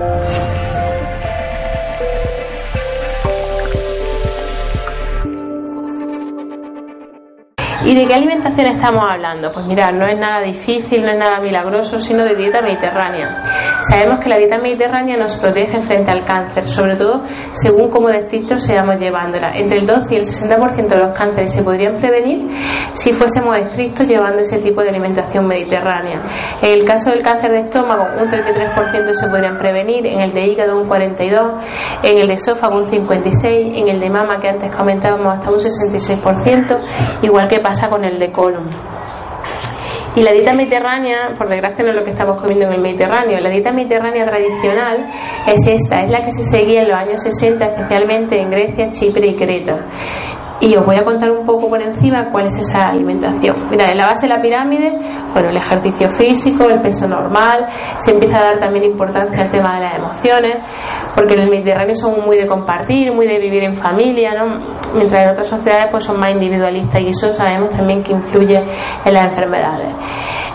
Bye. ¿Y de qué alimentación estamos hablando? Pues mirad, no es nada difícil, no es nada milagroso, sino de dieta mediterránea. Sabemos que la dieta mediterránea nos protege frente al cáncer, sobre todo según cómo de estrictos seamos llevándola. Entre el 12 y el 60% de los cánceres se podrían prevenir si fuésemos estrictos llevando ese tipo de alimentación mediterránea. En el caso del cáncer de estómago, un 33% se podrían prevenir, en el de hígado un 42%, en el de esófago un 56%, en el de mama que antes comentábamos hasta un 66%, igual que pasa con el de colon. Y la dieta mediterránea, por desgracia no es lo que estamos comiendo en el Mediterráneo, la dieta mediterránea tradicional es esta, es la que se seguía en los años 60, especialmente en Grecia, Chipre y Creta. Y os voy a contar un poco por encima cuál es esa alimentación. Mira, en la base de la pirámide, bueno, el ejercicio físico, el peso normal, se empieza a dar también importancia al tema de las emociones, porque en el Mediterráneo son muy de compartir, muy de vivir en familia, ¿no? Mientras en otras sociedades pues son más individualistas y eso sabemos también que influye en las enfermedades.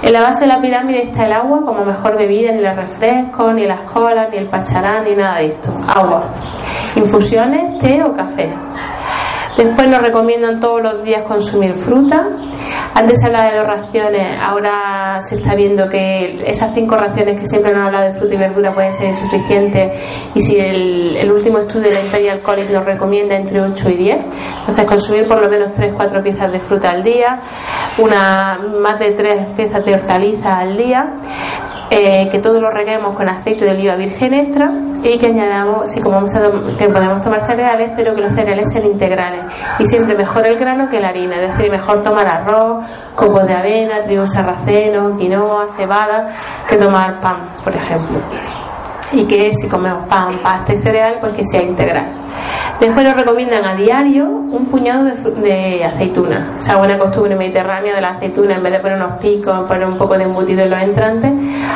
En la base de la pirámide está el agua como mejor bebida, ni los refrescos, ni las colas, ni el pacharán, ni nada de esto. Agua. Infusiones, té o café. Después nos recomiendan todos los días consumir fruta. Antes se hablaba de dos raciones, ahora se está viendo que esas cinco raciones que siempre nos han hablado de fruta y verdura pueden ser insuficientes y si el, último estudio de la Imperial College nos recomienda entre 8 y 10, entonces consumir por lo menos 3-4 piezas de fruta al día, una más de 3 piezas de hortalizas al día, eh, que todo lo reguemos con aceite de oliva virgen extra y que añadamos, si como vamos a que podemos tomar cereales, pero que los cereales sean integrales. Y siempre mejor el grano que la harina, es decir, mejor tomar arroz, copos de avena, trigo sarraceno, quinoa, cebada, que tomar pan, por ejemplo. Y que si comemos pan, pasta y cereal, pues que sea integral. Después nos recomiendan a diario un puñado de, de aceituna. Esa buena costumbre mediterránea de la aceituna, en vez de poner unos picos, poner un poco de embutido en los entrantes,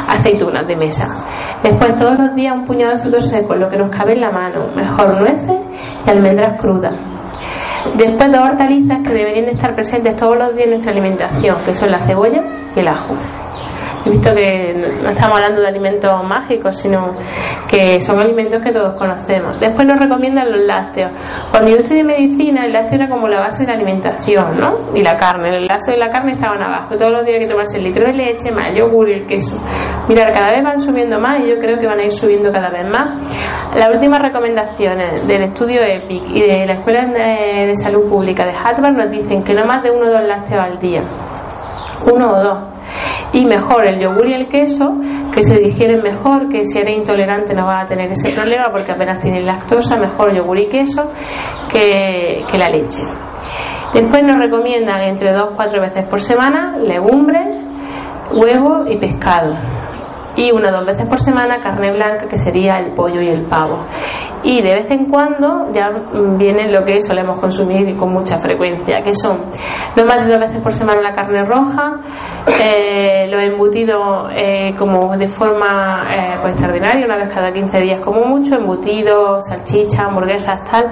aceitunas de mesa. Después todos los días un puñado de frutos secos, lo que nos cabe en la mano. Mejor nueces y almendras crudas. Después dos hortalizas que deberían de estar presentes todos los días en nuestra alimentación, que son la cebolla y el ajo. He visto que no estamos hablando de alimentos mágicos, sino que son alimentos que todos conocemos. Después nos recomiendan los lácteos. Cuando yo estudié medicina, el lácteo era como la base de la alimentación, ¿no? Y la carne. El lácteo y la carne estaban abajo. Todos los días hay que tomarse el litro de leche, más yogur y el queso. Mirar, cada vez van subiendo más y yo creo que van a ir subiendo cada vez más. Las últimas recomendaciones del estudio EPIC y de la Escuela de Salud Pública de Harvard nos dicen que no más de uno o dos lácteos al día. Uno o dos y mejor el yogur y el queso que se digieren mejor que si eres intolerante no vas a tener ese problema porque apenas tienes lactosa mejor yogur y queso que, que la leche. Después nos recomiendan entre 2-4 veces por semana legumbres huevo y pescado. Y una o dos veces por semana carne blanca que sería el pollo y el pavo y de vez en cuando ya viene lo que solemos consumir con mucha frecuencia que son no más de dos veces por semana la carne roja eh, los embutidos eh, como de forma eh, pues extraordinaria una vez cada 15 días como mucho embutidos, salchichas, hamburguesas tal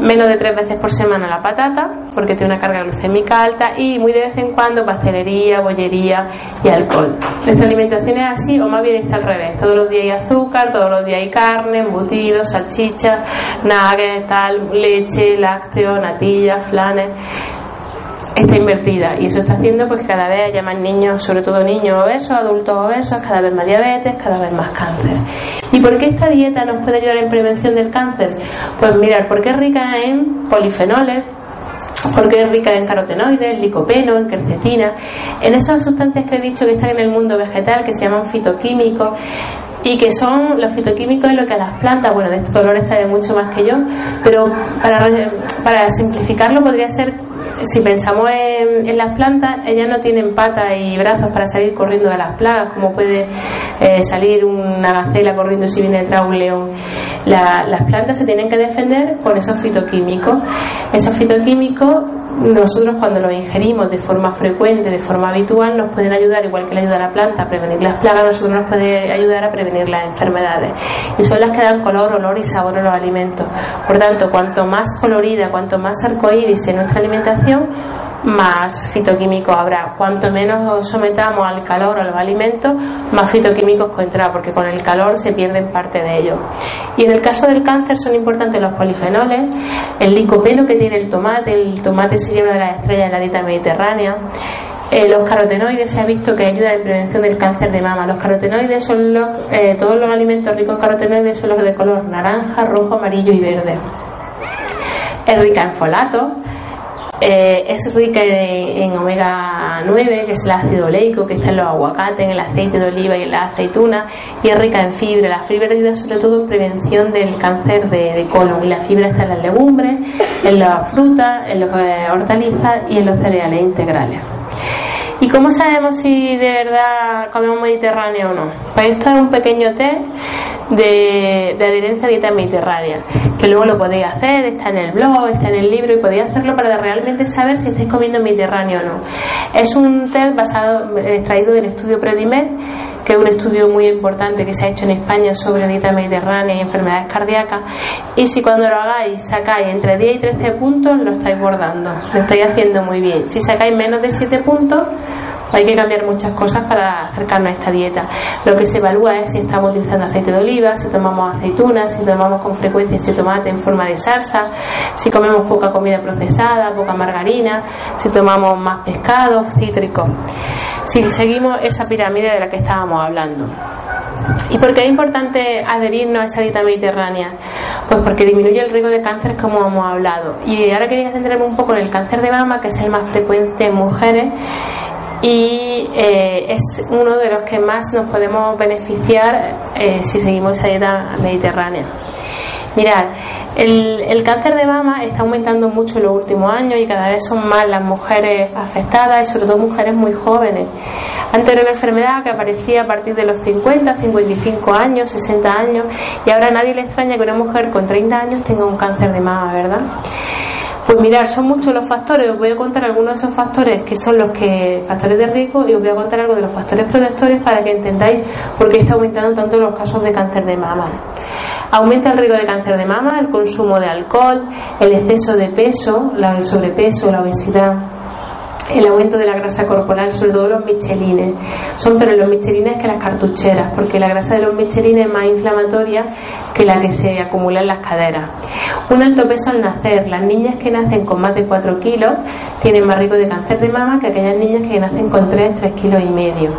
menos de tres veces por semana la patata porque tiene una carga glucémica alta y muy de vez en cuando pastelería, bollería y alcohol. Nuestra alimentación es así o más bien está al revés todos los días hay azúcar, todos los días hay carne, embutidos, salchichas nuggets, tal, leche, lácteo, natilla, flanes está invertida y eso está haciendo pues cada vez haya más niños, sobre todo niños obesos, adultos obesos, cada vez más diabetes, cada vez más cáncer. ¿Y por qué esta dieta nos puede ayudar en prevención del cáncer? Pues mirar, porque es rica en polifenoles, porque es rica en carotenoides, licopeno, en quercetina, en esas sustancias que he dicho que están en el mundo vegetal que se llaman fitoquímicos y que son los fitoquímicos lo que a las plantas, bueno, de estos dolores sabe mucho más que yo, pero para, para simplificarlo podría ser si pensamos en, las plantas, ellas no tienen patas y brazos para salir corriendo de las plagas, como puede eh, salir una gacela corriendo si viene detrás un león. las plantas se tienen que defender con esos fitoquímicos. Esos fitoquímicos nosotros cuando los ingerimos de forma frecuente, de forma habitual, nos pueden ayudar, igual que le ayuda a la planta a prevenir las plagas, nosotros nos puede ayudar a prevenir las enfermedades. Y son las que dan color, olor y sabor a los alimentos. Por tanto, cuanto más colorida, cuanto más arcoíris en nuestra alimentación, más fitoquímicos habrá. Cuanto menos sometamos al calor a los alimentos, más fitoquímicos contra, porque con el calor se pierden parte de ellos. Y en el caso del cáncer son importantes los polifenoles, el licopeno que tiene el tomate, el tomate sería una de las estrellas de la dieta mediterránea. Eh, los carotenoides se ha visto que ayudan en prevención del cáncer de mama. Los carotenoides son los, eh, todos los alimentos ricos en carotenoides son los de color naranja, rojo, amarillo y verde. Es rica en folato, eh, es rica en, omega 9, que es el ácido oleico que está en los aguacates, en el aceite de oliva y en la aceituna, y es rica en fibra. La fibra ayuda sobre todo en prevención del cáncer de, colon, y la fibra está en las legumbres, en las frutas, en las eh, hortalizas y en los cereales integrales. ¿Y cómo sabemos si de verdad comemos mediterráneo o no? Pues esto es un pequeño test de, de adherencia a dieta mediterránea, que luego lo podéis hacer, está en el blog, está en el libro y podéis hacerlo para realmente saber si estáis comiendo mediterráneo o no. Es un test basado, extraído del estudio Predimed que es un estudio muy importante que se ha hecho en España sobre dieta mediterránea y enfermedades cardíacas. Y si cuando lo hagáis sacáis entre 10 y 13 puntos, lo estáis guardando, lo estáis haciendo muy bien. Si sacáis menos de 7 puntos, hay que cambiar muchas cosas para acercarnos a esta dieta. Lo que se evalúa es si estamos utilizando aceite de oliva, si tomamos aceitunas, si tomamos con frecuencia ese tomate en forma de salsa, si comemos poca comida procesada, poca margarina, si tomamos más pescado, cítricos si seguimos esa pirámide de la que estábamos hablando. ¿Y por qué es importante adherirnos a esa dieta mediterránea? Pues porque disminuye el riesgo de cáncer como hemos hablado. Y ahora quería centrarme un poco en el cáncer de mama, que es el más frecuente en mujeres y eh, es uno de los que más nos podemos beneficiar eh, si seguimos esa dieta mediterránea. Mirad, el, cáncer de mama está aumentando mucho en los últimos años y cada vez son más las mujeres afectadas y sobre todo mujeres muy jóvenes. Antes era una enfermedad que aparecía a partir de los 50, 55 años, 60 años y ahora nadie le extraña que una mujer con 30 años tenga un cáncer de mama, ¿verdad? Pues mirar, son muchos los factores, os voy a contar algunos de esos factores que son los que factores de riesgo y os voy a contar algo de los factores protectores para que entendáis por qué está aumentando tanto los casos de cáncer de mama. Aumenta el riesgo de cáncer de mama, el consumo de alcohol, el exceso de peso, el sobrepeso, la obesidad, el aumento de la grasa corporal, sobre todo los michelines. Son pero los michelines que las cartucheras, porque la grasa de los michelines es más inflamatoria que la que se acumula en las caderas. Un alto peso al nacer. Las niñas que nacen con más de 4 kilos tienen más riesgo de cáncer de mama que aquellas niñas que nacen con 3, 3 kilos y medio.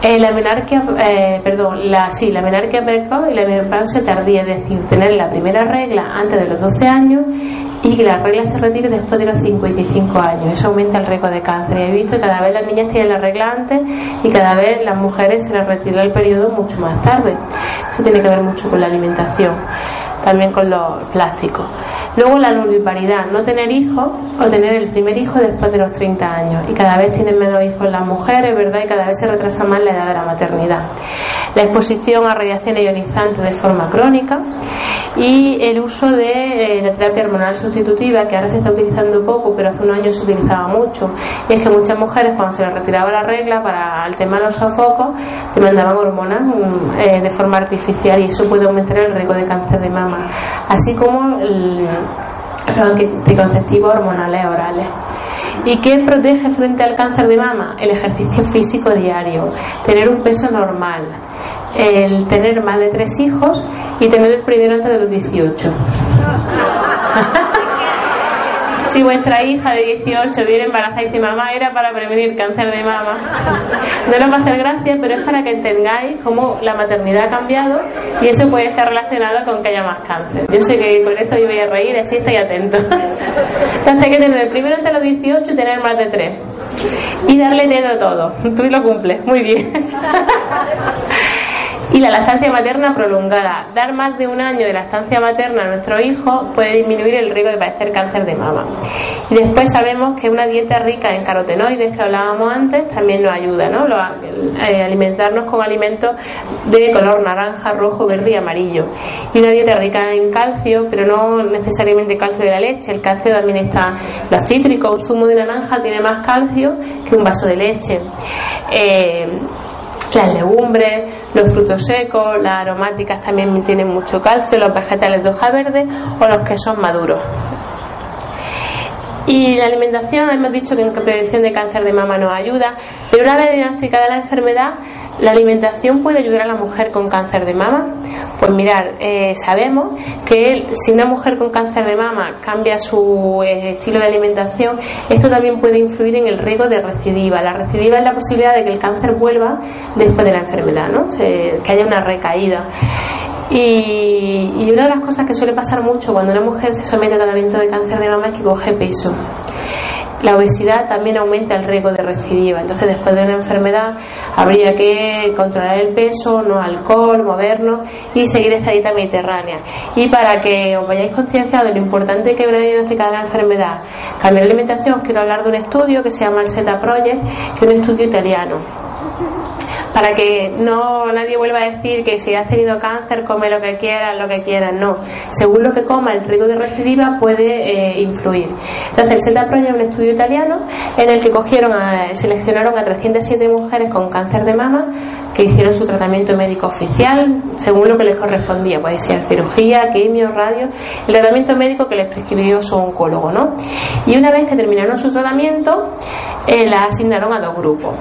Eh, la menarquia, eh, perdón, la, sí, la menarquia precoz y la menopausia tardía, es decir, tener la primera regla antes de los 12 años y que la regla se retire después de los 55 años. Eso aumenta el riesgo de cáncer. He visto que cada vez las niñas tienen la regla antes y cada vez las mujeres se les retira el periodo mucho más tarde. Eso tiene que ver mucho con la alimentación, también con los plásticos. Luego la nulliparidad, no tener hijos o tener el primer hijo después de los 30 años. Y cada vez tienen menos hijos las mujeres, ¿verdad? Y cada vez se retrasa más la edad de la maternidad. La exposición a radiación ionizante de forma crónica y el uso de eh, la terapia hormonal sustitutiva, que ahora se está utilizando poco, pero hace unos años se utilizaba mucho. Y es que muchas mujeres, cuando se les retiraba la regla para el tema de los sofocos, le mandaban hormonas mm, eh, de forma artificial y eso puede aumentar el riesgo de cáncer de mama. Así como el, los anticonceptivos hormonales orales. ¿Y qué protege frente al cáncer de mama? El ejercicio físico diario, tener un peso normal, el tener más de tres hijos y tener el primero antes de los 18. si vuestra hija de 18 viene embarazada y dice mamá era para prevenir cáncer de mama, no nos va a hacer gracia, pero es para que entendáis cómo la maternidad ha cambiado y eso puede estar relacionado con que haya más cáncer. Yo sé que con esto yo voy a reír, así estoy atento. Entonces hay que tener primero entre los 18 y tener más de 3. Y darle dedo a todo. Tú lo cumples, muy bien. Y la lactancia materna prolongada. Dar más de un año de lactancia materna a nuestro hijo puede disminuir el riesgo de padecer cáncer de mama. Y después sabemos que una dieta rica en carotenoides que hablábamos antes también nos ayuda, ¿no? Eh, alimentarnos con alimentos de color naranja, rojo, verde y amarillo. Y una dieta rica en calcio, pero no necesariamente calcio de la leche. El calcio también está los cítricos. Un zumo de naranja tiene más calcio que un vaso de leche. Eh, las legumbres, los frutos secos, las aromáticas también tienen mucho calcio, los vegetales de hoja verde o los que son maduros. Y la alimentación, hemos dicho que en prevención de cáncer de mama nos ayuda, pero una vez diagnosticada la enfermedad, ¿La alimentación puede ayudar a la mujer con cáncer de mama? Pues mirar, eh, sabemos que si una mujer con cáncer de mama cambia su eh, estilo de alimentación, esto también puede influir en el riesgo de recidiva. La recidiva es la posibilidad de que el cáncer vuelva después de la enfermedad, ¿no? que haya una recaída. Y, y una de las cosas que suele pasar mucho cuando una mujer se somete a tratamiento de cáncer de mama es que coge peso la obesidad también aumenta el riesgo de recidiva. Entonces, después de una enfermedad, habría que controlar el peso, no alcohol, movernos y seguir esta dieta mediterránea. Y para que os vayáis concienciados de lo importante que es una diagnosticada la enfermedad, cambiar la alimentación, os quiero hablar de un estudio que se llama el SETA Project, que es un estudio italiano para que no nadie vuelva a decir que si has tenido cáncer come lo que quieras, lo que quieras, no. Según lo que coma, el riesgo de recidiva puede eh, influir. Entonces, el SETA es un estudio italiano en el que cogieron seleccionaron a 307 mujeres con cáncer de mama que hicieron su tratamiento médico oficial según lo que les correspondía, puede ser cirugía, quimio, radio, el tratamiento médico que les prescribió su oncólogo, ¿no? Y una vez que terminaron su tratamiento, eh, la asignaron a dos grupos.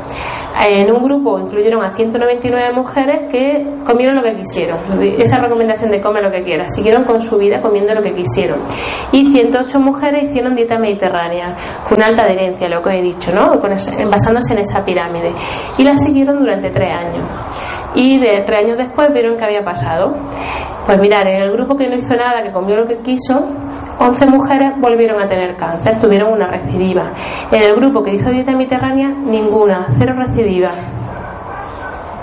En un grupo incluyeron a 199 mujeres que comieron lo que quisieron. Esa recomendación de come lo que quieras. Siguieron con su vida comiendo lo que quisieron. Y 108 mujeres hicieron dieta mediterránea, con alta adherencia, lo que he dicho, ¿no? basándose en esa pirámide. Y la siguieron durante tres años. Y de tres años después vieron qué había pasado. Pues mirar, en el grupo que no hizo nada, que comió lo que quiso, 11 mujeres volvieron a tener cáncer, tuvieron una recidiva. En el grupo que hizo dieta mediterránea, ninguna, cero recidiva.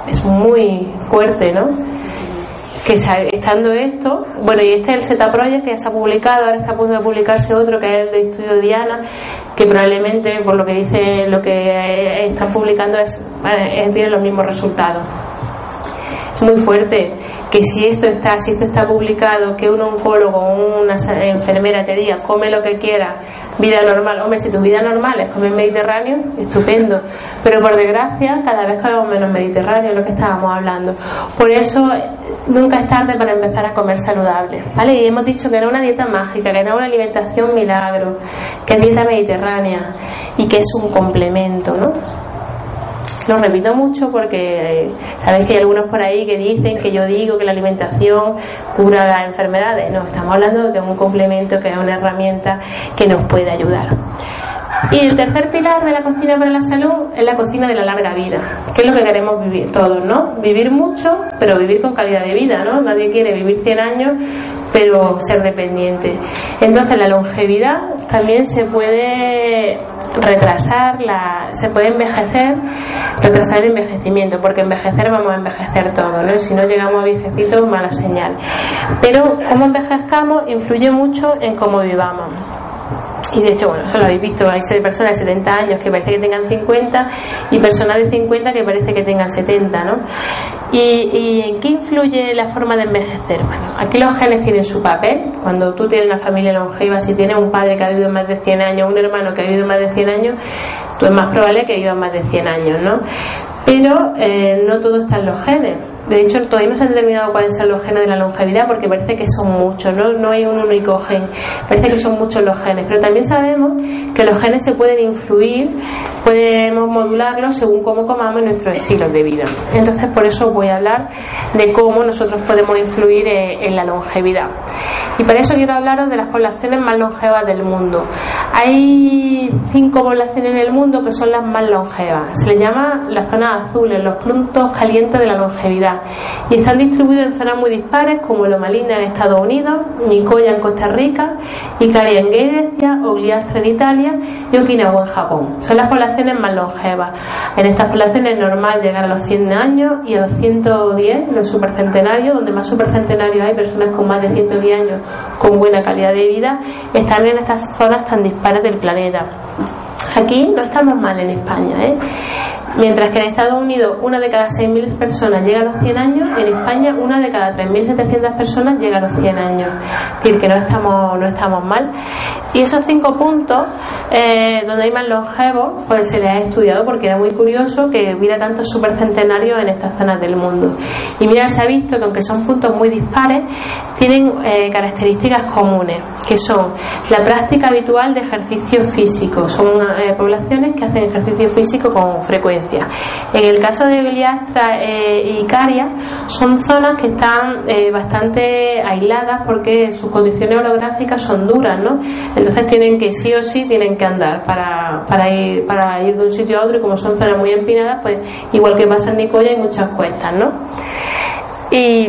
Es muy fuerte, ¿no? Que estando esto, bueno, y este es el SETA Project que ya se ha publicado, ahora está a punto de publicarse otro que es el de estudio Diana, que probablemente, por lo que dice, lo que están publicando es, eh, tiene los mismos resultados. Es muy fuerte que si esto está, si esto está publicado, que un oncólogo o una enfermera te diga come lo que quiera, vida normal, hombre, si tu vida normal es comer mediterráneo, estupendo, pero por desgracia cada vez comemos menos mediterráneo, lo que estábamos hablando. Por eso nunca es tarde para empezar a comer saludable, ¿vale? Y hemos dicho que no es una dieta mágica, que no es una alimentación milagro, que es dieta mediterránea y que es un complemento, ¿no? Lo repito mucho porque eh, sabéis que hay algunos por ahí que dicen que yo digo que la alimentación cura las enfermedades. No, estamos hablando de un complemento, que es una herramienta que nos puede ayudar. Y el tercer pilar de la cocina para la salud es la cocina de la larga vida, que es lo que queremos vivir todos, ¿no? Vivir mucho, pero vivir con calidad de vida, ¿no? Nadie quiere vivir 100 años, pero ser dependiente. Entonces la longevidad también se puede retrasar, la, se puede envejecer, retrasar el envejecimiento, porque envejecer vamos a envejecer todo, ¿no? si no llegamos a viejecitos, mala señal. Pero cómo envejezcamos influye mucho en cómo vivamos. Y de hecho, bueno, eso lo habéis visto, hay personas de 70 años que parece que tengan 50 y personas de 50 que parece que tengan 70, ¿no? ¿Y, en qué influye la forma de envejecer? Bueno, aquí los genes tienen su papel. Cuando tú tienes una familia longeva, si tienes un padre que ha vivido más de 100 años, un hermano que ha vivido más de 100 años, tú es más probable que vivas más de 100 años, ¿no? Pero eh, no todo está en los genes. De hecho, todavía no se ha determinado cuáles son los genes de la longevidad porque parece que son muchos, ¿no? no hay un único gen, parece que son muchos los genes, pero también sabemos que los genes se pueden influir, podemos modularlos según cómo comamos en nuestros estilos de vida. Entonces, por eso voy a hablar de cómo nosotros podemos influir eh, en la longevidad. Y para eso quiero hablaros de las poblaciones más longevas del mundo. Hay cinco poblaciones en el mundo que son las más longevas. Se les llama la zona azul, en los puntos calientes de la longevidad. Y están distribuidos en zonas muy dispares como Loma Linda en Estados Unidos, Nicoya en Costa Rica, Icaria en Grecia, Ogliastra en Italia y Okinawa en Japón. Son las poblaciones más longevas. En estas poblaciones es normal llegar a los 100 años y a los 110, los supercentenarios, donde más supercentenarios hay personas con más de 110 años con buena calidad de vida, están en estas zonas tan dispares del planeta. Aquí no estamos mal en España, ¿eh? Mientras que en Estados Unidos una de cada 6.000 personas llega a los 100 años, en España una de cada 3.700 personas llega a los 100 años. Es decir, que no estamos, no estamos mal. Y esos cinco puntos, eh, donde hay más longevos, pues se les ha estudiado porque era muy curioso que hubiera tantos supercentenarios en estas zonas del mundo. Y mira, se ha visto que aunque son puntos muy dispares, tienen eh, características comunes, que son la práctica habitual de ejercicio físico. Son eh, poblaciones que hacen ejercicio físico con frecuencia en el caso de Biliastra eh, y Caria, son zonas que están eh, bastante aisladas porque sus condiciones orográficas son duras, ¿no? Entonces tienen que, sí o sí, tienen que andar para, para, ir, para ir de un sitio a otro y como son zonas muy empinadas, pues igual que pasa en Nicoya hay muchas cuestas, ¿no? Y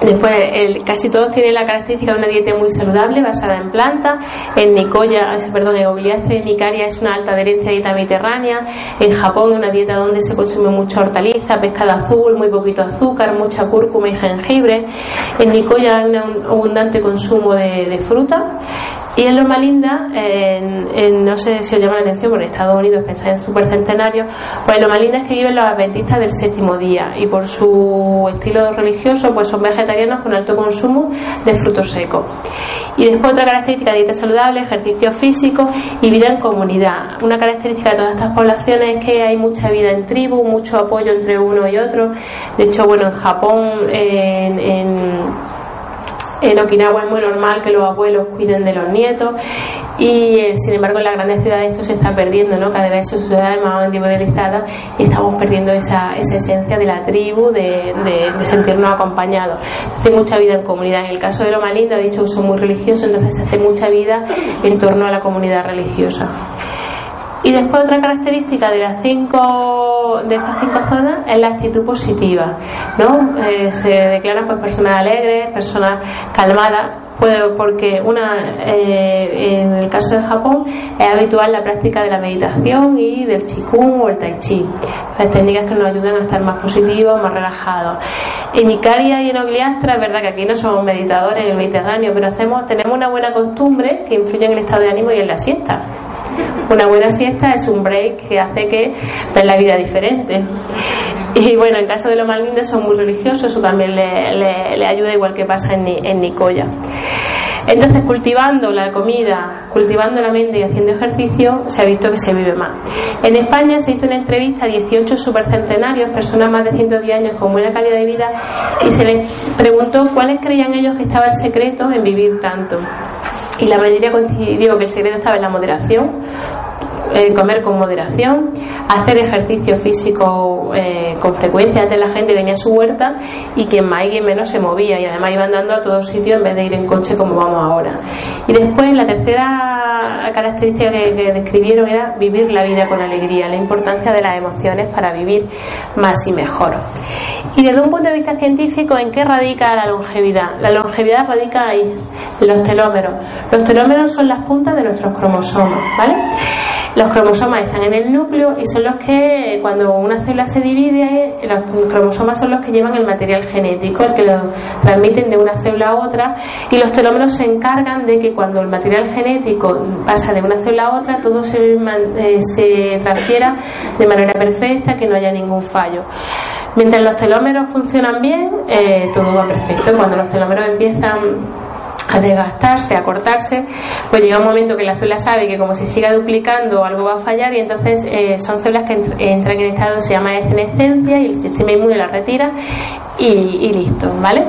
Después, el, casi todos tienen la característica de una dieta muy saludable, basada en plantas. En Nicoya, perdón, en Obliastre Nicaria es una alta adherencia a dieta mediterránea. En Japón, una dieta donde se consume mucha hortaliza, pescado azul, muy poquito azúcar, mucha cúrcuma y jengibre. En Nicoya hay un abundante consumo de, de fruta. Y en Loma Linda, en, no sé si os llama la atención, porque en Estados Unidos pensáis en supercentenario, pues en Loma Linda es que viven los adventistas del séptimo día y por su estilo religioso pues son vegetarianos con alto consumo de frutos secos. Y después otra característica dieta saludable, ejercicio físico y vida en comunidad. Una característica de todas estas poblaciones es que hay mucha vida en tribu, mucho apoyo entre uno y otro. De hecho, bueno, en Japón, en en Okinawa es muy normal que los abuelos cuiden de los nietos y eh, sin embargo en las grandes ciudades esto se está perdiendo, ¿no? Cada vez son ciudades más individualizadas y estamos perdiendo esa, esa esencia de la tribu, de, sentirnos acompañados. Hace mucha vida en comunidad. En el caso de Loma Linda, he dicho que son muy religiosos, entonces se hace mucha vida en torno a la comunidad religiosa. Y después otra característica de las cinco de estas cinco zonas es la actitud positiva, ¿no? Eh, se declaran pues personas alegres, personas calmadas, porque una eh, en el caso de Japón es habitual la práctica de la meditación y del chikung o el tai chi. Las técnicas que nos ayudan a estar más positivos más relajados. En Icaria y en Ogliastra es verdad que aquí no somos meditadores en el Mediterráneo pero hacemos tenemos una buena costumbre que influye en el estado de ánimo y en la siesta una buena siesta es un break que hace que ves la vida diferente. Y bueno, en caso de los más lindos son muy religiosos, eso también le, ayuda igual que pasa en, en Nicoya. Entonces, cultivando la comida, cultivando la mente y haciendo ejercicio, se ha visto que se vive más. En España se hizo una entrevista a 18 supercentenarios, personas más de 110 años con buena calidad de vida, y se les preguntó cuáles creían ellos que estaba el secreto en vivir tanto y la mayoría coincidió que el secreto estaba en la moderación, en comer con moderación, hacer ejercicio físico eh, con frecuencia. Antes la gente tenía su huerta y quien más y menos se movía y además iba andando a todos sitios en vez de ir en coche como vamos ahora. Y después la tercera característica que, que describieron era vivir la vida con alegría, la importancia de las emociones para vivir más y mejor. Y desde un punto de vista científico, ¿en qué radica la longevidad? La longevidad radica ahí, en los telómeros. Los telómeros son las puntas de nuestros cromosomas, ¿vale? Los cromosomas están en el núcleo y son los que, cuando una célula se divide, los cromosomas son los que llevan el material genético, el que lo transmiten de una célula a otra, y los telómeros se encargan de que cuando el material genético pasa de una célula a otra, todo se, eh, se transfiera de manera perfecta, que no haya ningún fallo. Mientras los telómeros funcionan bien, eh, todo va perfecto. Cuando los telómeros empiezan a desgastarse, a cortarse, pues llega un momento que la célula sabe que como se siga duplicando algo va a fallar y entonces eh, son células que entran en estado se llama senescencia y el sistema inmune la retira y, y listo, ¿vale?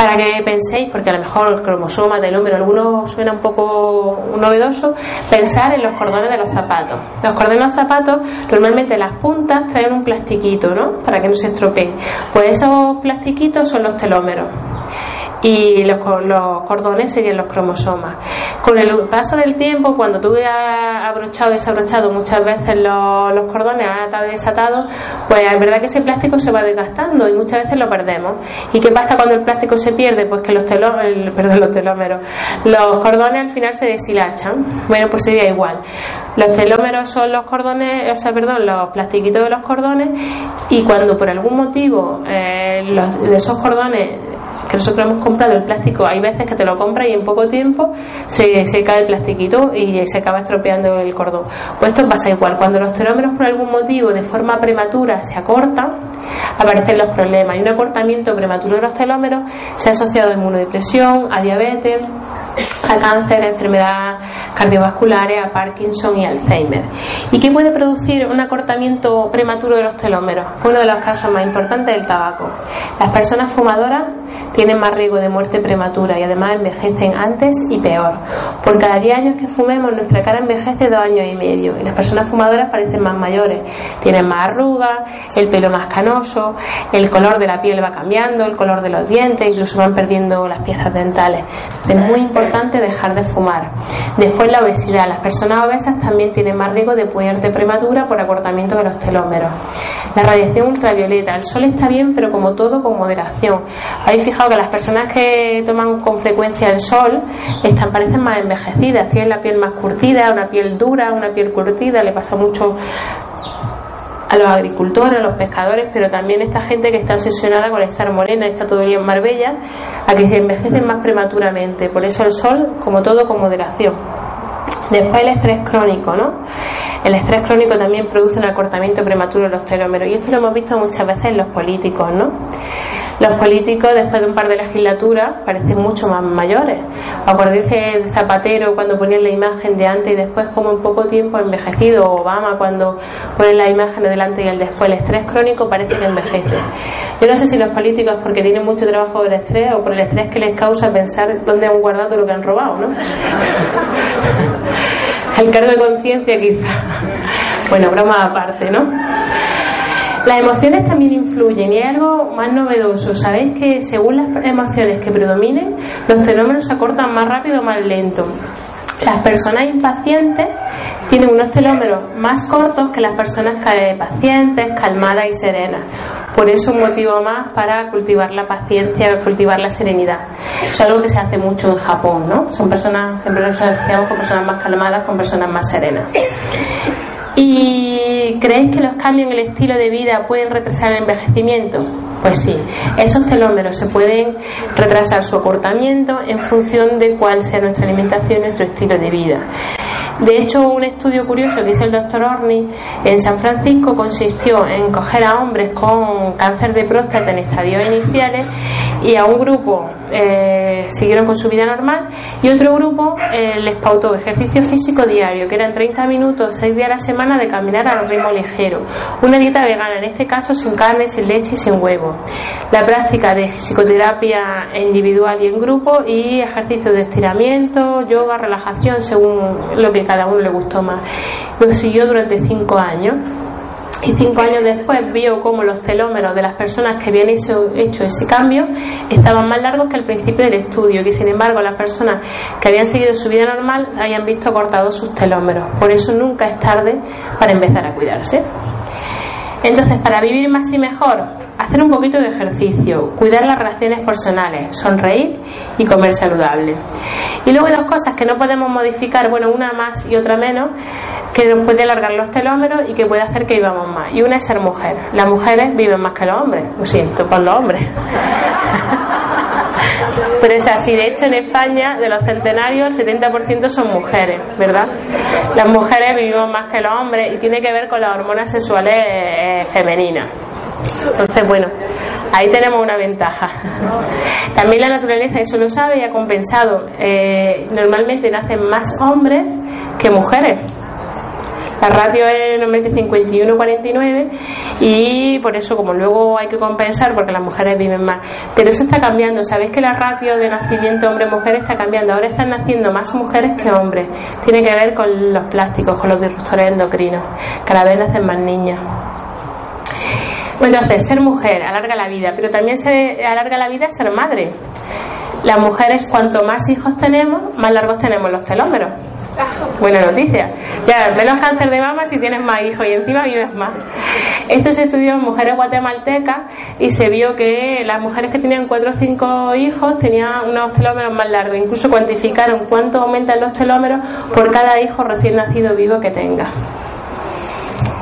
Para que penséis, porque a lo mejor el cromosoma del número alguno suena un poco novedoso, pensar en los cordones de los zapatos. Los cordones de los zapatos, normalmente las puntas traen un plastiquito, ¿no? Para que no se estropeen. Pues esos plastiquitos son los telómeros. Y los, los cordones siguen los cromosomas. Con el paso del tiempo, cuando tú has abrochado y desabrochado muchas veces los, los cordones, has atado y desatado, pues es verdad que ese plástico se va desgastando y muchas veces lo perdemos. ¿Y qué pasa cuando el plástico se pierde? Pues que los telómeros, perdón, los telómeros, los cordones al final se deshilachan. Bueno, pues sería igual. Los telómeros son los cordones, o sea, perdón, los plastiquitos de los cordones y cuando por algún motivo eh, los, de esos cordones que nosotros hemos comprado el plástico, hay veces que te lo compras y en poco tiempo se, cae el plastiquito y se acaba estropeando el cordón. Pues esto pasa igual, cuando los telómeros por algún motivo de forma prematura se acortan, aparecen los problemas y un acortamiento prematuro de los telómeros se ha asociado a inmunodepresión, a diabetes, a cáncer, a enfermedades cardiovasculares, a Parkinson y Alzheimer. ¿Y qué puede producir un acortamiento prematuro de los telómeros? Uno de los casos más importantes es el tabaco. Las personas fumadoras tienen más riesgo de muerte prematura y además envejecen antes y peor. Por cada 10 años que fumemos, nuestra cara envejece dos años y medio y las personas fumadoras parecen más mayores. Tienen más arrugas, el pelo más canoso, el color de la piel va cambiando, el color de los dientes, incluso van perdiendo las piezas dentales. Es muy importante dejar de fumar. Después la obesidad. Las personas obesas también tienen más riesgo de muerte prematura por acortamiento de los telómeros. La radiación ultravioleta. El sol está bien, pero como todo, con moderación. Habéis fijado que las personas que toman con frecuencia el sol están, parecen más envejecidas, tienen la piel más curtida, una piel dura, una piel curtida, le pasa mucho a los agricultores, a los pescadores, pero también esta gente que está obsesionada con estar morena, está todo el día en Marbella, a que se envejecen más prematuramente. Por eso el sol, como todo, con moderación. Después el estrés crónico, ¿no? El estrés crónico también produce un acortamiento prematuro de los telómeros y esto lo hemos visto muchas veces en los políticos, ¿no? Los políticos, después de un par de legislaturas, parecen mucho más mayores. Acordáis de Zapatero cuando ponían la imagen de antes y después, como en poco tiempo envejecido, Obama cuando ponen la imagen de delante y el después. El estrés crónico parece que envejece. Yo no sé si los políticos, porque tienen mucho trabajo del estrés o por el estrés que les causa pensar dónde han guardado lo que han robado, ¿no? el cargo de conciencia, quizá. Bueno, broma aparte, ¿no? Las emociones también influyen y hay algo más novedoso. Sabéis que según las emociones que predominen, los telómeros se acortan más rápido o más lento. Las personas impacientes tienen unos telómeros más cortos que las personas pacientes, calmadas y serenas. Por eso un motivo más para cultivar la paciencia, cultivar la serenidad. Es algo que se hace mucho en Japón, ¿no? Son personas, siempre nos asociamos con personas más calmadas, con personas más serenas. ¿Y creéis que los cambios en el estilo de vida pueden retrasar el envejecimiento? Pues sí, esos telómeros se pueden retrasar su acortamiento en función de cuál sea nuestra alimentación, nuestro estilo de vida. De hecho, un estudio curioso que hizo el doctor Orni en San Francisco consistió en coger a hombres con cáncer de próstata en estadios iniciales y a un grupo eh, siguieron con su vida normal y otro grupo eh, les pautó ejercicio físico diario, que eran 30 minutos, 6 días a la semana de caminar a ritmo ligero. Una dieta vegana, en este caso sin carne, sin leche y sin huevo. La práctica de psicoterapia individual y en grupo y ejercicios de estiramiento, yoga, relajación, según lo que cada uno le gustó más. Lo siguió durante 5 años y cinco años después vio cómo los telómeros de las personas que habían hecho, ese cambio estaban más largos que al principio del estudio, que sin embargo las personas que habían seguido su vida normal habían visto cortados sus telómeros. Por eso nunca es tarde para empezar a cuidarse. Entonces, para vivir más y mejor, hacer un poquito de ejercicio, cuidar las relaciones personales, sonreír y comer saludable. Y luego hay dos cosas que no podemos modificar, bueno, una más y otra menos, que nos puede alargar los telómeros y que puede hacer que vivamos más. Y una es ser mujer. Las mujeres viven más que los hombres, lo siento por los hombres. Pero es así, de hecho en España de los centenarios el 70% son mujeres, ¿verdad? Las mujeres vivimos más que los hombres y tiene que ver con las hormonas sexuales eh, femeninas. Entonces, bueno, ahí tenemos una ventaja. También la naturaleza eso lo sabe y ha compensado. Eh, normalmente nacen más hombres que mujeres. La ratio es normalmente 51-49 y por eso como luego hay que compensar porque las mujeres viven más. Pero eso está cambiando. Sabéis que la ratio de nacimiento hombre-mujer está cambiando. Ahora están naciendo más mujeres que hombres. Tiene que ver con los plásticos, con los disruptores endocrinos. Cada vez nacen más niñas. Entonces, ser mujer alarga la vida, pero también se alarga la vida ser madre. las mujeres cuanto más hijos tenemos, más largos tenemos los telómeros. Buena noticia. Ya, menos cáncer de mama si tienes más hijos y encima vives más. Esto se estudió en mujeres guatemaltecas y se vio que las mujeres que tenían 4 o 5 hijos tenían unos telómeros más largos. Incluso cuantificaron cuánto aumentan los telómeros por cada hijo recién nacido vivo que tenga.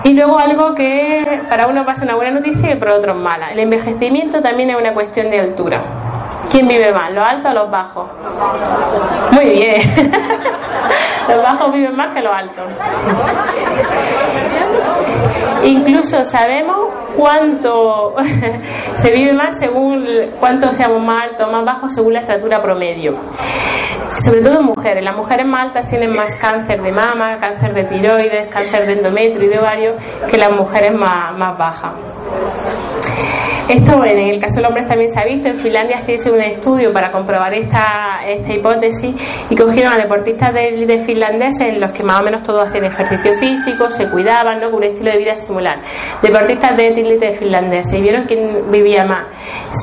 Y luego algo que para uno pasa una buena noticia y para otros mala. El envejecimiento también es una cuestión de altura. ¿Quién vive más, los altos o los bajos? Muy bien. los bajos viven más que los altos. Incluso sabemos cuánto se vive más según cuánto seamos más altos o más bajos según la estatura promedio. Sobre todo mujeres. Las mujeres más altas tienen más cáncer de mama, cáncer de tiroides, cáncer de endometrio y de ovario que las mujeres más, más bajas. Esto en el caso de los hombres también se ha visto. En Finlandia se un estudio para comprobar esta, esta hipótesis y cogieron a deportistas de, finlandeses en los que más o menos todos hacían ejercicio físico, se cuidaban, ¿no? con un estilo de vida similar. Deportistas de élite finlandeses y vieron quién vivía más,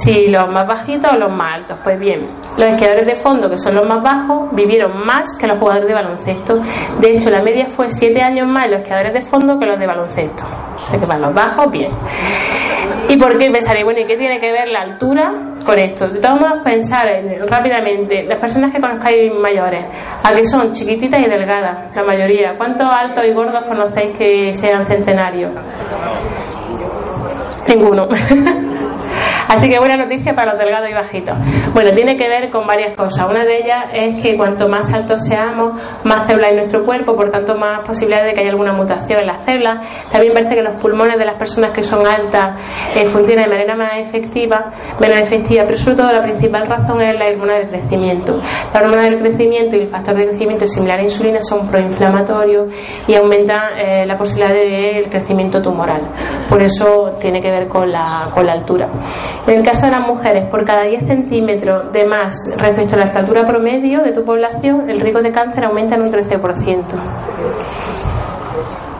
si los más bajitos o los más altos. Pues bien, los esquiadores de fondo, que son los más bajos, vivieron más que los jugadores de baloncesto. De hecho, la media fue siete años más los esquiadores de fondo que los de baloncesto. O sea que para los bajos, bien. ¿Y por qué pensaréis? Bueno, ¿y qué tiene que ver la altura con esto? De todos modos, pensar rápidamente, las personas que conozcáis mayores, a que son chiquititas y delgadas, la mayoría. ¿Cuántos altos y gordos conocéis que sean centenarios? Ninguno. Así que buena noticia para los delgados y bajitos. Bueno, tiene que ver con varias cosas. Una de ellas es que cuanto más altos seamos, más células en nuestro cuerpo, por tanto más posibilidades de que haya alguna mutación en las células. También parece que los pulmones de las personas que son altas eh, funcionan de manera más efectiva, menos efectiva, pero sobre todo la principal razón es la hormona del crecimiento. La hormona del crecimiento y el factor de crecimiento similar a la insulina son proinflamatorios y aumentan eh, la posibilidad del crecimiento tumoral. Por eso tiene que ver con la, con la altura. En el caso de las mujeres, por cada 10 centímetros de más respecto a la estatura promedio de tu población, el riesgo de cáncer aumenta en un 13%.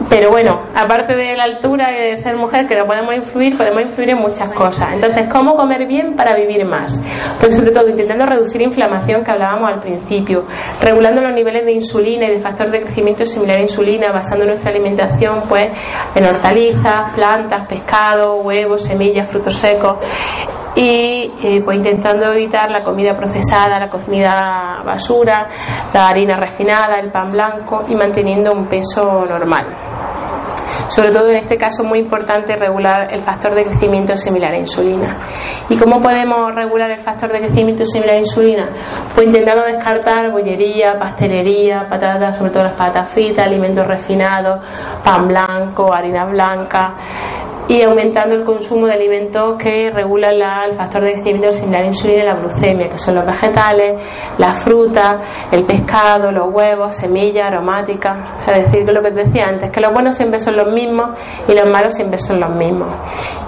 Pero bueno, aparte de la altura y de ser mujer, que no podemos influir, podemos influir en muchas cosas. Entonces, ¿cómo comer bien para vivir más? Pues sobre todo intentando reducir inflamación que hablábamos al principio, regulando los niveles de insulina y de factor de crecimiento similar a insulina, basando nuestra alimentación pues en hortalizas, plantas, pescado, huevos, semillas, frutos secos y eh, pues intentando evitar la comida procesada, la comida basura, la harina refinada, el pan blanco y manteniendo un peso normal. Sobre todo en este caso muy importante regular el factor de crecimiento similar a insulina. ¿Y cómo podemos regular el factor de crecimiento similar a insulina? Pues intentando descartar bollería, pastelería, patatas, sobre todo las patatas fritas, alimentos refinados, pan blanco, harina blanca, y aumentando el consumo de alimentos que regulan el factor de crecimiento similar a insulina y la glucemia, que son los vegetales, las frutas, el pescado, los huevos, semillas, aromáticas. O sea, decir que lo que te decía antes, que los buenos siempre son los mismos y los malos siempre son los mismos.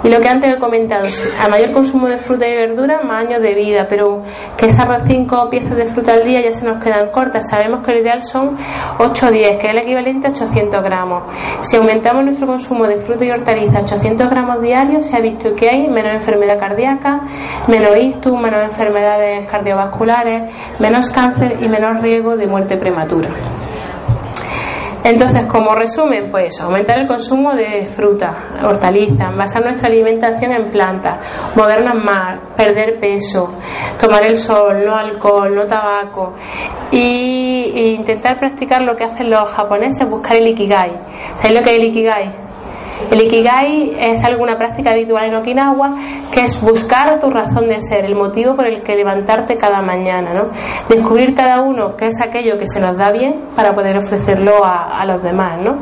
Y lo que antes he comentado, a mayor consumo de fruta y verdura, más años de vida, pero que esas cinco piezas de fruta al día ya se nos quedan cortas. Sabemos que lo ideal son 8 o 10, que es el equivalente a 800 gramos. Si aumentamos nuestro consumo de fruta y hortalizas 800 gramos diarios se ha visto que hay menos enfermedad cardíaca, menos ictus, menos enfermedades cardiovasculares, menos cáncer y menos riesgo de muerte prematura. Entonces, como resumen, pues aumentar el consumo de fruta, hortalizas, basar nuestra alimentación en plantas, movernos más, perder peso, tomar el sol, no alcohol, no tabaco y, intentar practicar lo que hacen los japoneses, buscar el ikigai. ¿Sabéis lo que es el ikigai? El Ikigai es alguna práctica habitual en Okinawa que es buscar tu razón de ser, el motivo por el que levantarte cada mañana, ¿no? Descubrir cada uno qué es aquello que se nos da bien para poder ofrecerlo a, los demás, ¿no?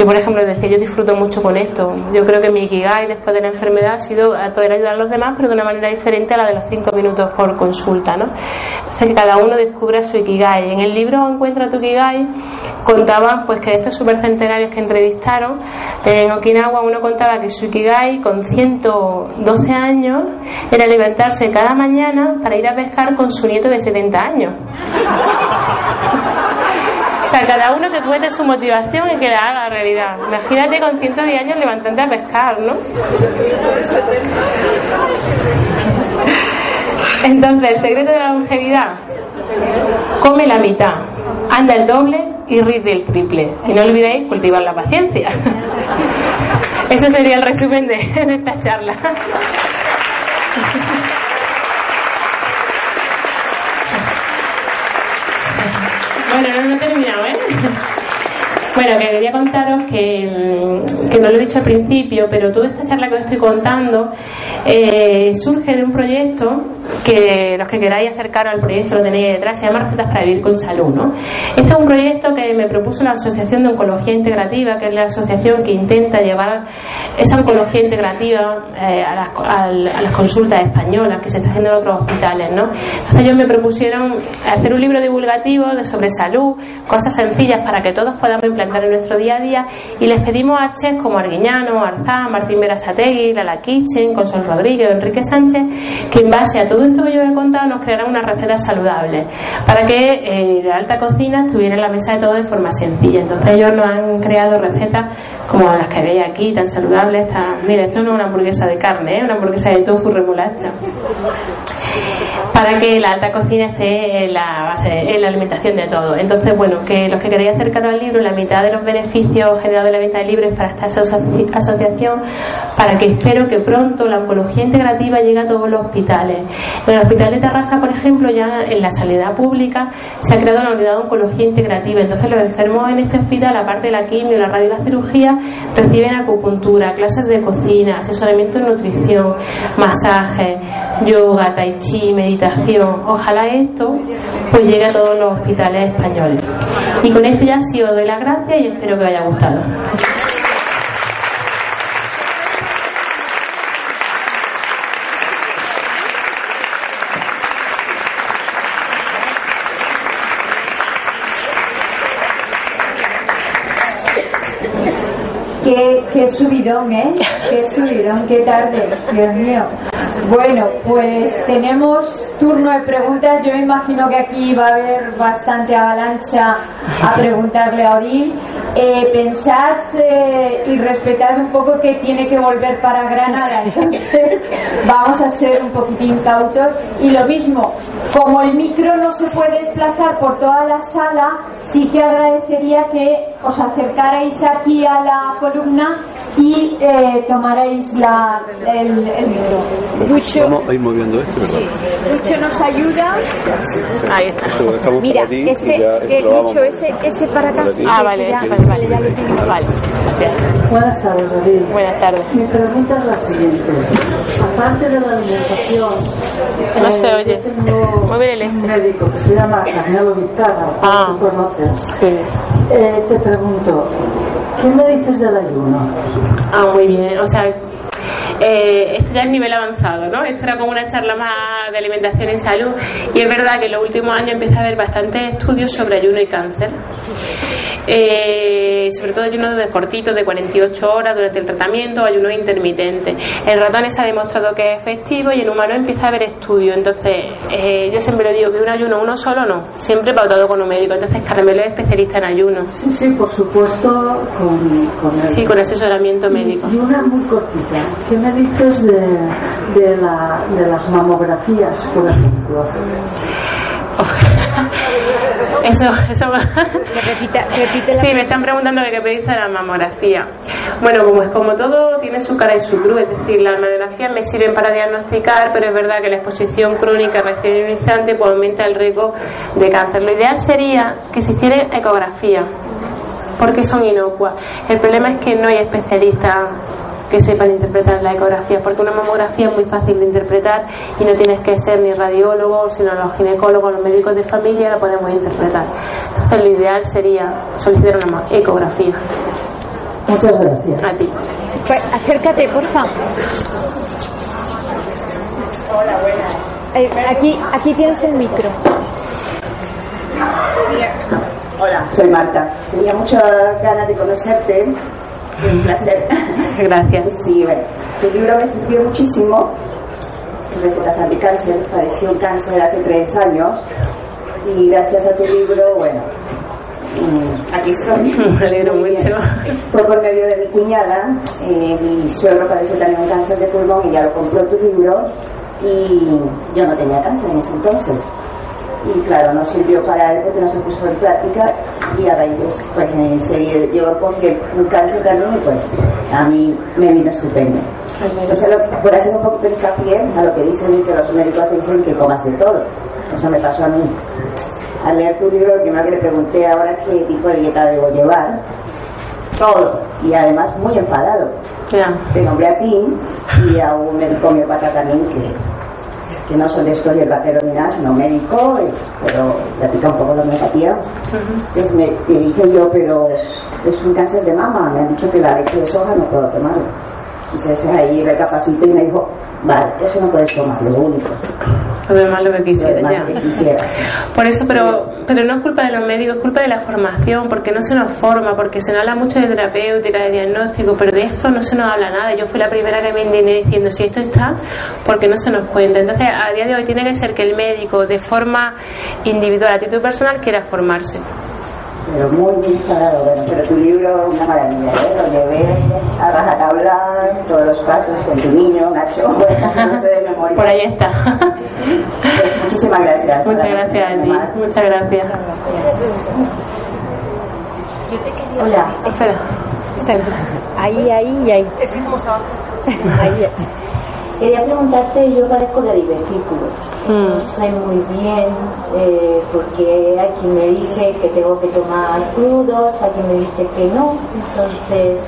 Yo, por ejemplo, decía, yo disfruto mucho con esto. Yo creo que mi Ikigai después de la enfermedad ha sido poder ayudar a los demás, pero de una manera diferente a la de los cinco minutos por consulta, ¿no? Entonces, que cada uno descubra su Ikigai. En el libro Encuentra tu Ikigai contaban pues que estos supercentenarios que entrevistaron en Okinawa uno contaba que su Ikigai con 112 años era levantarse cada mañana para ir a pescar con su nieto de 70 años. O sea, cada uno que cuente su motivación y que la haga realidad. Imagínate con 110 años levantando a pescar, ¿no? Entonces, el secreto de la longevidad, come la mitad, anda el doble y rinde el triple. Y no olvidéis cultivar la paciencia. Eso sería el resumen de esta charla. Bueno, no, no he terminado, ¿eh? Bueno, que quería contaros que, mm, que, no lo he dicho al principio, pero toda esta charla que os estoy contando eh, surge de un proyecto que los que queráis acercaros al proyecto lo tenéis detrás, se llama Recetas para Vivir con Salud. ¿no? Este es un proyecto que me propuso la Asociación de Oncología Integrativa, que es la asociación que intenta llevar esa oncología integrativa eh, a, las, a, las, consultas españolas que se está haciendo en otros hospitales. ¿no? Entonces ellos me propusieron hacer un libro divulgativo de, sobre salud, cosas sencillas para que todos podamos implantar en nuestro día a día y les pedimos a chefs como Arguiñano, Arzá, Martín Verasategui, Lala Kitchen, Consuelo Rodríguez, Enrique Sánchez, que en base a todo esto que yo he contado nos crearan unas recetas saludables para que eh, la alta cocina estuviera en la mesa de todo de forma sencilla. Entonces ellos nos han creado recetas como las que veis aquí, tan saludables, tan... Mira, esto no es una hamburguesa de carne, es ¿eh? una hamburguesa de tofu remolacha. Para que la alta cocina esté en la base, en la alimentación de todo. Entonces, bueno, que los que queréis acercaros al libro, la mitad de los beneficios generados de la venta de libros para esta asociación, para que espero que pronto la oncología integrativa llegue a todos los hospitales. En el hospital de Terrassa, por ejemplo, ya en la sanidad pública se ha creado una unidad de oncología integrativa. Entonces, los enfermos en este hospital, aparte de la quimio, la radio y la cirugía, reciben acupuntura, clases de cocina, asesoramiento en nutrición, masaje, yoga, tai chi, meditación. Ojalá esto pues llegue a todos los hospitales españoles. Y con esto ya sí os doy las gracias y espero que os haya gustado. Subidón, ¿eh? Qué subidón, qué tarde, Dios mío. Bueno, pues tenemos turno de preguntas. Yo imagino que aquí va a haber bastante avalancha a preguntarle a Oril. Eh, pensad eh, y respetad un poco que tiene que volver para Granada, entonces vamos a ser un poquitín cautos. Y lo mismo, como el micro no se puede desplazar por toda la sala, sí que agradecería que os acercarais aquí a la columna y eh, tomarais la, el, el micro. Lucho, Vamos a ir moviendo esto, ¿verdad? Lucho nos ayuda. Ahí está. Mira, este, que Lucho, ese, ese para acá. Ah, vale, ya, vale, vale. ya lo tengo. Vale. Buenas tardes, David. Buenas tardes. Mi pregunta es la siguiente. Aparte de la alimentación, No eh, se oye. yo tengo el un este. médico que se llama Carmelo Vizcarra, Ah. que tú conoces. Sí. Eh, te pregunto, ¿qué me dices del ayuno? Ah, muy bien. O sea, eh, este ya es nivel avanzado, ¿no? Esto era como una charla más de alimentación y salud. Y es verdad que en los últimos años empieza a haber bastantes estudios sobre ayuno y cáncer. Eh, sobre todo ayuno de cortitos de 48 horas durante el tratamiento, ayuno intermitente. En ratones se ha demostrado que es efectivo y en humanos empieza a haber estudios. Entonces, eh, yo siempre lo digo que un ayuno uno solo no, siempre pautado con un médico. Entonces, Carmelo es especialista en ayunos. Sí, sí, por supuesto, con, con el... Sí, con asesoramiento médico. Y una muy cortita. ¿Qué me dices de, de, la, de las mamografías, por ejemplo? Eso, eso. Repita, repite la Sí, me están preguntando que qué pedís a la mamografía. Bueno, como es como todo, tiene su cara y su cruz, es decir, las mamografías me sirven para diagnosticar, pero es verdad que la exposición crónica recién ionizante pues, aumenta el riesgo de cáncer. Lo ideal sería que se hiciera ecografía, porque son inocuas. El problema es que no hay especialistas que sepan interpretar la ecografía, porque una mamografía es muy fácil de interpretar y no tienes que ser ni radiólogo, sino los ginecólogos, los médicos de familia la podemos interpretar. Entonces lo ideal sería solicitar una ecografía. Muchas gracias. A ti. Pues, acércate, porfa. Eh, aquí, aquí tienes el micro. Hola, soy Marta. Tenía muchas ganas de conocerte. Un placer. Gracias. Sí, bueno, tu libro me sirvió muchísimo. Recetas anticáncer. Padeció un cáncer hace tres años. Y gracias a tu libro, bueno, mm, aquí estoy. Me alegro mucho. Fue por medio de mi cuñada. eh, mi suegro padeció también un cáncer de pulmón y ya lo compró tu libro. y yo no tenía cáncer en ese entonces. Y claro, no sirvió para él porque no se puso en práctica y a raíz de eso, pues enseguida yo cogí un cáncer también y pues a mí me vino estupendo. Entonces, por hacer un poco de hincapié a lo que dicen que los médicos te dicen que comas de todo. Eso me pasó a mí. Al leer tu libro, lo primero que le pregunté ahora qué tipo de dieta debo llevar. Todo. Y además muy enfadado. Te nombré a ti y a un médico homeopata también que que no son de historia el ni nada, sino médico, pero practica un poco la homeopatía. Entonces me, dije yo, pero es un cáncer de mama, me han dicho que la leche de soja no puedo tomarlo. Entonces ahí recapacité y me dijo, vale, eso no puedes tomar, lo único. Lo demás lo que quisiera, ya. Por eso, pero, pero no es culpa de los médicos, es culpa de la formación, porque no se nos forma, porque se nos habla mucho de terapéutica, de diagnóstico, pero de esto no se nos habla nada. Yo fui la primera que me indigné diciendo, si esto está, porque no se nos cuenta. Entonces, a día de hoy tiene que ser que el médico, de forma individual, a título personal, quiera formarse pero muy bien instalado. Bueno, pero tu libro una maravilla, ¿eh? Lo llevé a rajatabla, todos los pasos con tu niño, Nacho, no sé de memoria. Por ahí está. Pues, muchísimas gracias. Muchas gracias a ti. Muchas gracias. Hola. Espera. Ahí, ahí y ahí. Es que como estaba. ahí. Quería preguntarte, yo padezco de divertículos. Mm. No sé muy bien, eh, porque hay quien me dice que tengo que tomar crudos, hay quien me dice que no. Entonces,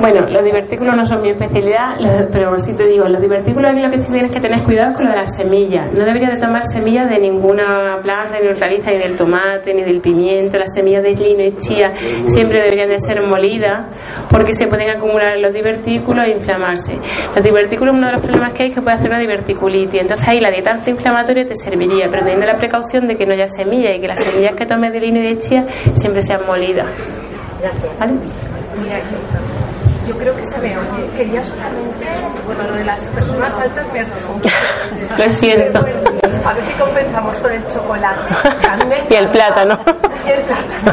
bueno, los divertículos no son mi especialidad, pero sí te digo, los divertículos aquí lo que tienes que tener cuidado con lo de las semillas. No deberías de tomar semillas de ninguna planta, ni hortaliza, ni del tomate, ni del pimiento. Las semillas de lino y chía siempre deberían de ser molidas porque se pueden acumular en los divertículos e inflamarse. Los divertículos, uno de los problemas que hay es que puede hacer una diverticulitis. Entonces ahí la dieta antiinflamatoria te serviría, pero teniendo la precaución de que no haya semillas y que las semillas que tomes de lino y de chía siempre sean molidas. Gracias. ¿Vale? Yo creo que se ve. Oye, quería solamente, bueno, lo de las personas altas me has Lo siento. A ver si compensamos con el chocolate. y el plátano. y el plátano.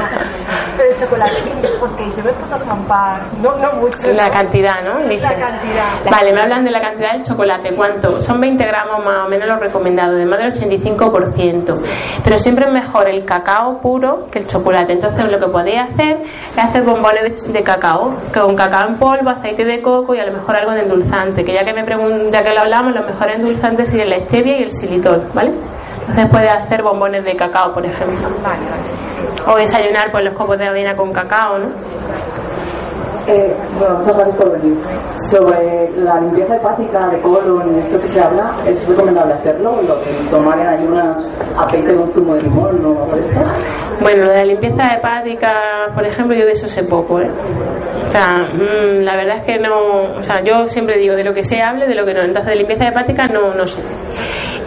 Pero el chocolate, porque yo me puedo zampar, no, no mucho. La cantidad, ¿no? La cantidad. Vale, me hablan de la cantidad del chocolate. ¿Cuánto? Son 20 gramos más o menos lo recomendado, de más del 85%. Pero siempre es mejor el cacao puro que el chocolate. Entonces lo que podéis hacer es hacer bombones de, cacao, con cacao en polvo, aceite de coco y a lo mejor algo de endulzante. Que ya que me ya que lo hablamos, los mejores endulzantes serían la stevia y el xilitol, ¿vale? Entonces puede hacer bombones de cacao, por ejemplo. O desayunar pues los copos de avena con cacao, ¿no? Eh, bueno, muchas gracias por venir. Sobre la limpieza hepática de colon, esto que se habla, ¿es recomendable hacerlo? Lo que tomar en ayunas aceite un zumo de limón o esto? Bueno, de la limpieza hepática, por ejemplo, yo de eso sé poco, ¿eh? O sea, mm, la verdad es que no, o sea, yo siempre digo de lo que se hable, de lo que no. Entonces, de limpieza hepática no, no sé.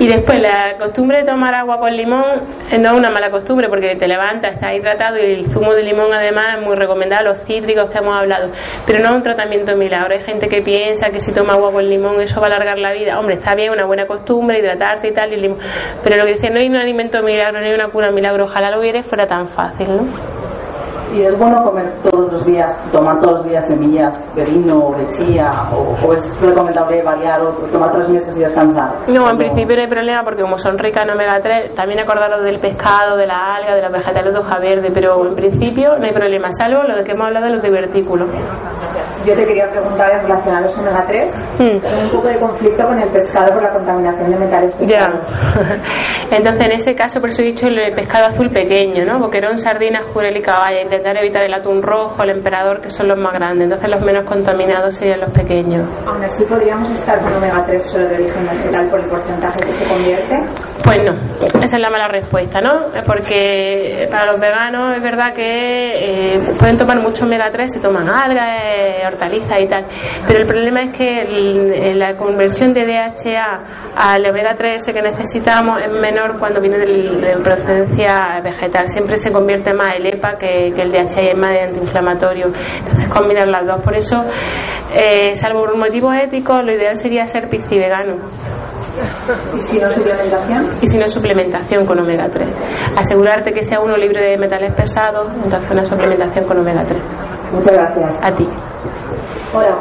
Y después, la costumbre de tomar agua con limón eh, no es una mala costumbre porque te levantas, estás hidratado y el zumo de limón además es muy recomendado, los cítricos que hemos hablado. Pero no es un tratamiento milagro. Hay gente que piensa que si toma agua con limón eso va a alargar la vida. Hombre, está bien, una buena costumbre, hidratarte y tal, y limón. Pero lo que dice, no hay un alimento milagro, no hay una cura milagro. Ojalá lo hubiera tan fácil, ¿no? ¿Y es bueno comer todos los días, tomar todos los días semillas de vino o de chía? O, es recomendable variar o tomar tres meses y descansar? No, en principio no hay problema porque como son ricas en omega 3, también acordaros del pescado, de la alga, de los vegetales de hoja verde, pero en principio no hay problema, salvo lo de que hemos hablado de los divertículos. Yo te quería preguntar en relación a los omega 3, hmm. un poco de conflicto con el pescado por la contaminación de metales pesados. Ya. Entonces, en ese caso, por eso he dicho el pescado azul pequeño, ¿no? Boquerón, sardina, jurel y caballa intentar evitar el atún rojo, el emperador, que son los más grandes. Entonces los menos contaminados serían los pequeños. Aún así podríamos estar con omega 3 solo de origen vegetal por el porcentaje que se convierte. Pues no, esa es la mala respuesta, ¿no? Porque para los veganos es verdad que eh, pueden tomar mucho omega 3 si toman algas, eh, hortalizas y tal. Pero el problema es que la conversión de DHA al omega 3 que necesitamos es menor cuando viene de procedencia vegetal. Siempre se convierte más el EPA que, el DHA es más antiinflamatorio. Entonces combinar las dos. Por eso, eh, salvo por motivos éticos, lo ideal sería ser pisci vegano. ¿Y si no suplementación? Y si no suplementación con omega 3. Asegurarte que sea uno libre de metales pesados, entonces una suplementación con omega 3. Muchas gracias. A ti. Hola.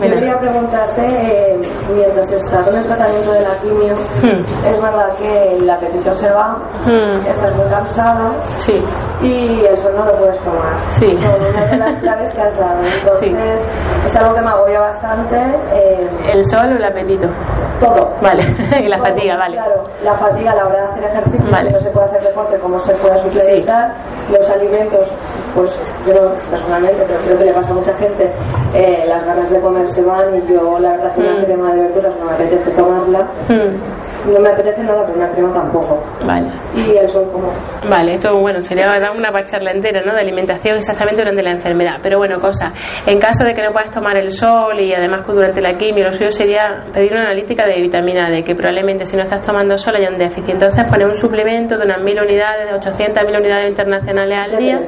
Yo quería preguntarte, eh, mientras estás en el tratamiento de la quimio, hmm. es verdad que el apetito se va, hmm. estás muy cansado sí. y el sol no lo puedes tomar. Sí. Son una de las claves que has dado. Entonces, es algo que me agobia bastante. Eh, ¿El sol o el apetito? Todo. Vale, y la fatiga, vale. Claro, la fatiga a la hora de hacer ejercicio, si no se puede hacer deporte, como se pueda suplementar, los alimentos, pues yo personalmente, pero creo que le pasa a mucha gente, eh, las ganas de comer se van y yo la verdad que una mm. crema de verduras no me apetece tomarla. Mm. No me apetece nada, pero una crema tampoco. Vale. Y el sol como. Vale, esto bueno, sería una charla entera, ¿no? De alimentación exactamente durante la enfermedad. Pero bueno, cosa, en caso de que no puedas tomar el sol y además durante la quimio, lo suyo sería pedir una analítica de vitamina D, que probablemente si no estás tomando sol hay un déficit. Entonces poner un suplemento de unas mil unidades, de 800 mil unidades internacionales al día de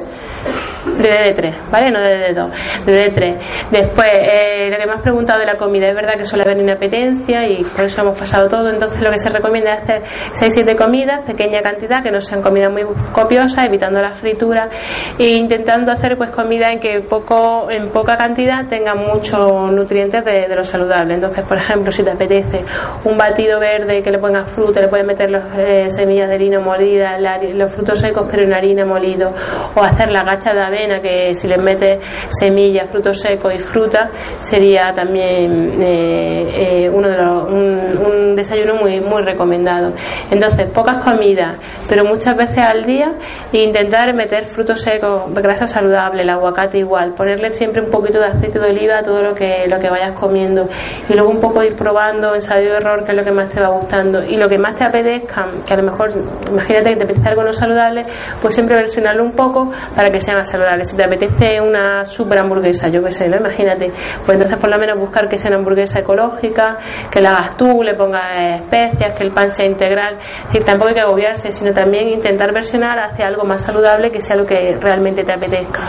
DD3, ¿vale? No de DD2, de DD3. Después, eh, lo que me has preguntado de la comida, es verdad que suele haber inapetencia y por eso hemos pasado todo, entonces lo que se recomienda es hacer 6-7 comidas, pequeña cantidad, que no sean comidas muy copiosas, evitando la fritura e intentando hacer pues comida en que poco, en poca cantidad tenga muchos nutrientes de, lo saludable. Entonces, por ejemplo, si te apetece un batido verde que le pongas fruta, le puedes meter las eh, semillas de harina molida, los frutos secos pero en harina molido, o hacer la gacha de avena que si le metes semillas, frutos secos y fruta sería también eh, eh, uno de los, un, desayuno muy, muy recomendado. Entonces, pocas comidas, pero muchas veces al día e intentar meter frutos secos, grasa saludable, el aguacate igual, ponerle siempre un poquito de aceite de oliva a todo lo que, lo que vayas comiendo y luego un poco ir probando ensayo de error, que es lo que más te va gustando y lo que más te apetezca, que a lo mejor, imagínate que te apetece algo no saludable, pues siempre versionarlo un poco para que sea más saludable. Si te apetece una super hamburguesa, yo qué sé, ¿no? Imagínate, pues entonces por lo menos buscar que sea una hamburguesa ecológica, que la hagas tú, le pongas especias, que el pan sea integral. Es decir, tampoco hay que agobiarse, sino también intentar versionar hacia algo más saludable que sea lo que realmente te apetezca.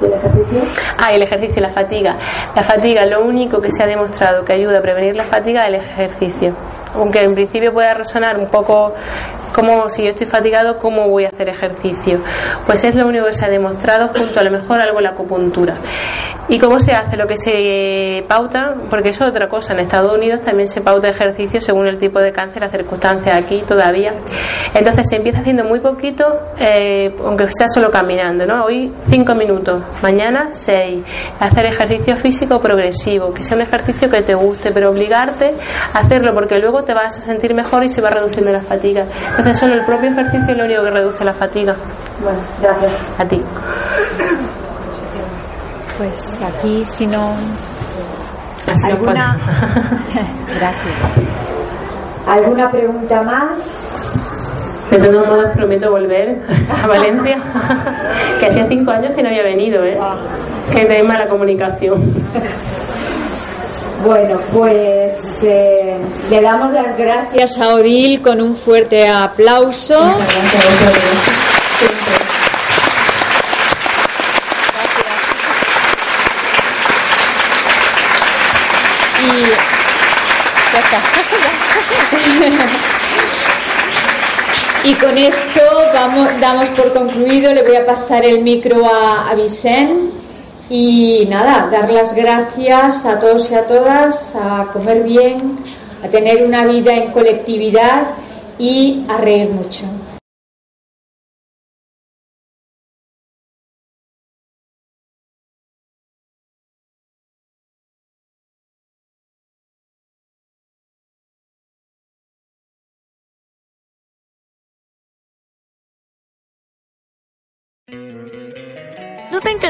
¿Y el ejercicio? Ah, el ejercicio y la fatiga. La fatiga, lo único que se ha demostrado que ayuda a prevenir la fatiga es el ejercicio. Aunque en principio pueda resonar un poco si yo estoy fatigado, ¿cómo voy a hacer ejercicio? Pues es lo único que se ha demostrado junto a lo mejor algo la acupuntura. ¿Y cómo se hace? Lo que se pauta, porque eso es otra cosa, en Estados Unidos también se pauta ejercicio según el tipo de cáncer, las circunstancias aquí todavía. Entonces se empieza haciendo muy poquito, eh, aunque sea solo caminando, ¿no? Hoy cinco minutos, mañana seis. Hacer ejercicio físico progresivo, que sea un ejercicio que te guste, pero obligarte a hacerlo porque luego te vas a sentir mejor y se va reduciendo la fatiga. Entonces solo el propio ejercicio es lo único que reduce la fatiga. Bueno, gracias. A ti. Pues aquí, si no. ¿Alguna... Gracias. ¿Alguna pregunta más? De todos modos, prometo volver a Valencia, que hacía cinco años que no había venido, ¿eh? Ah. Que tenéis mala comunicación. Bueno, pues eh, le damos las gracias a Odil con un fuerte aplauso. Y con esto vamos, damos por concluido, le voy a pasar el micro a, a Vicente y nada, dar las gracias a todos y a todas, a comer bien, a tener una vida en colectividad y a reír mucho.